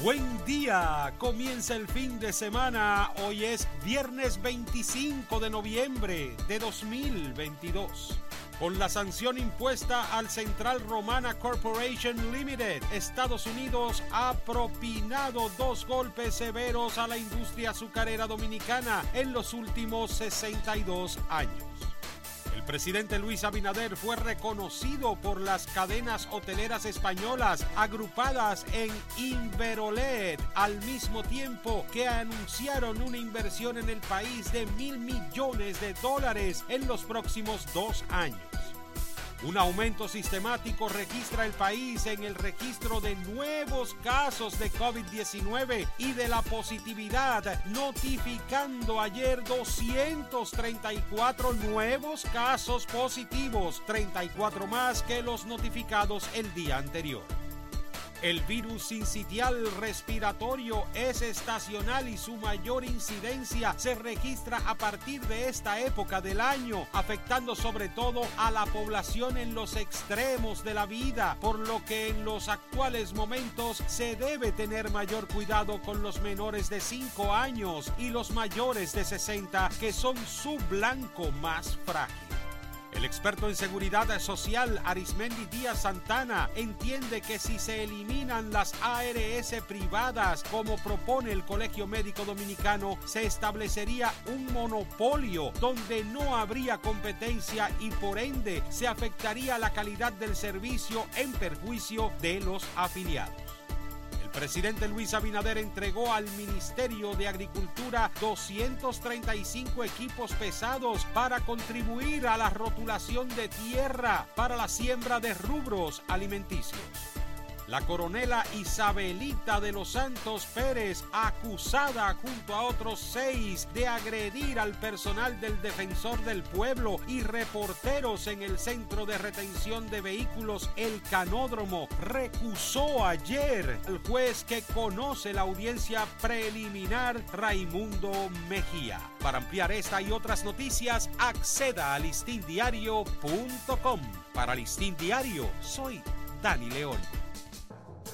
Buen día, comienza el fin de semana, hoy es viernes 25 de noviembre de 2022. Con la sanción impuesta al Central Romana Corporation Limited, Estados Unidos ha propinado dos golpes severos a la industria azucarera dominicana en los últimos 62 años. Presidente Luis Abinader fue reconocido por las cadenas hoteleras españolas agrupadas en Inverolet al mismo tiempo que anunciaron una inversión en el país de mil millones de dólares en los próximos dos años. Un aumento sistemático registra el país en el registro de nuevos casos de COVID-19 y de la positividad, notificando ayer 234 nuevos casos positivos, 34 más que los notificados el día anterior. El virus sincitial respiratorio es estacional y su mayor incidencia se registra a partir de esta época del año, afectando sobre todo a la población en los extremos de la vida, por lo que en los actuales momentos se debe tener mayor cuidado con los menores de 5 años y los mayores de 60 que son su blanco más frágil. El experto en seguridad social Arismendi Díaz Santana entiende que si se eliminan las ARS privadas como propone el Colegio Médico Dominicano, se establecería un monopolio donde no habría competencia y por ende se afectaría la calidad del servicio en perjuicio de los afiliados presidente Luis Abinader entregó al Ministerio de Agricultura 235 equipos pesados para contribuir a la rotulación de tierra para la siembra de rubros alimenticios. La coronela Isabelita de los Santos Pérez, acusada junto a otros seis de agredir al personal del Defensor del Pueblo y reporteros en el Centro de Retención de Vehículos El Canódromo, recusó ayer el juez que conoce la audiencia preliminar Raimundo Mejía. Para ampliar esta y otras noticias, acceda a listindiario.com. Para Listín Diario, soy Dani León.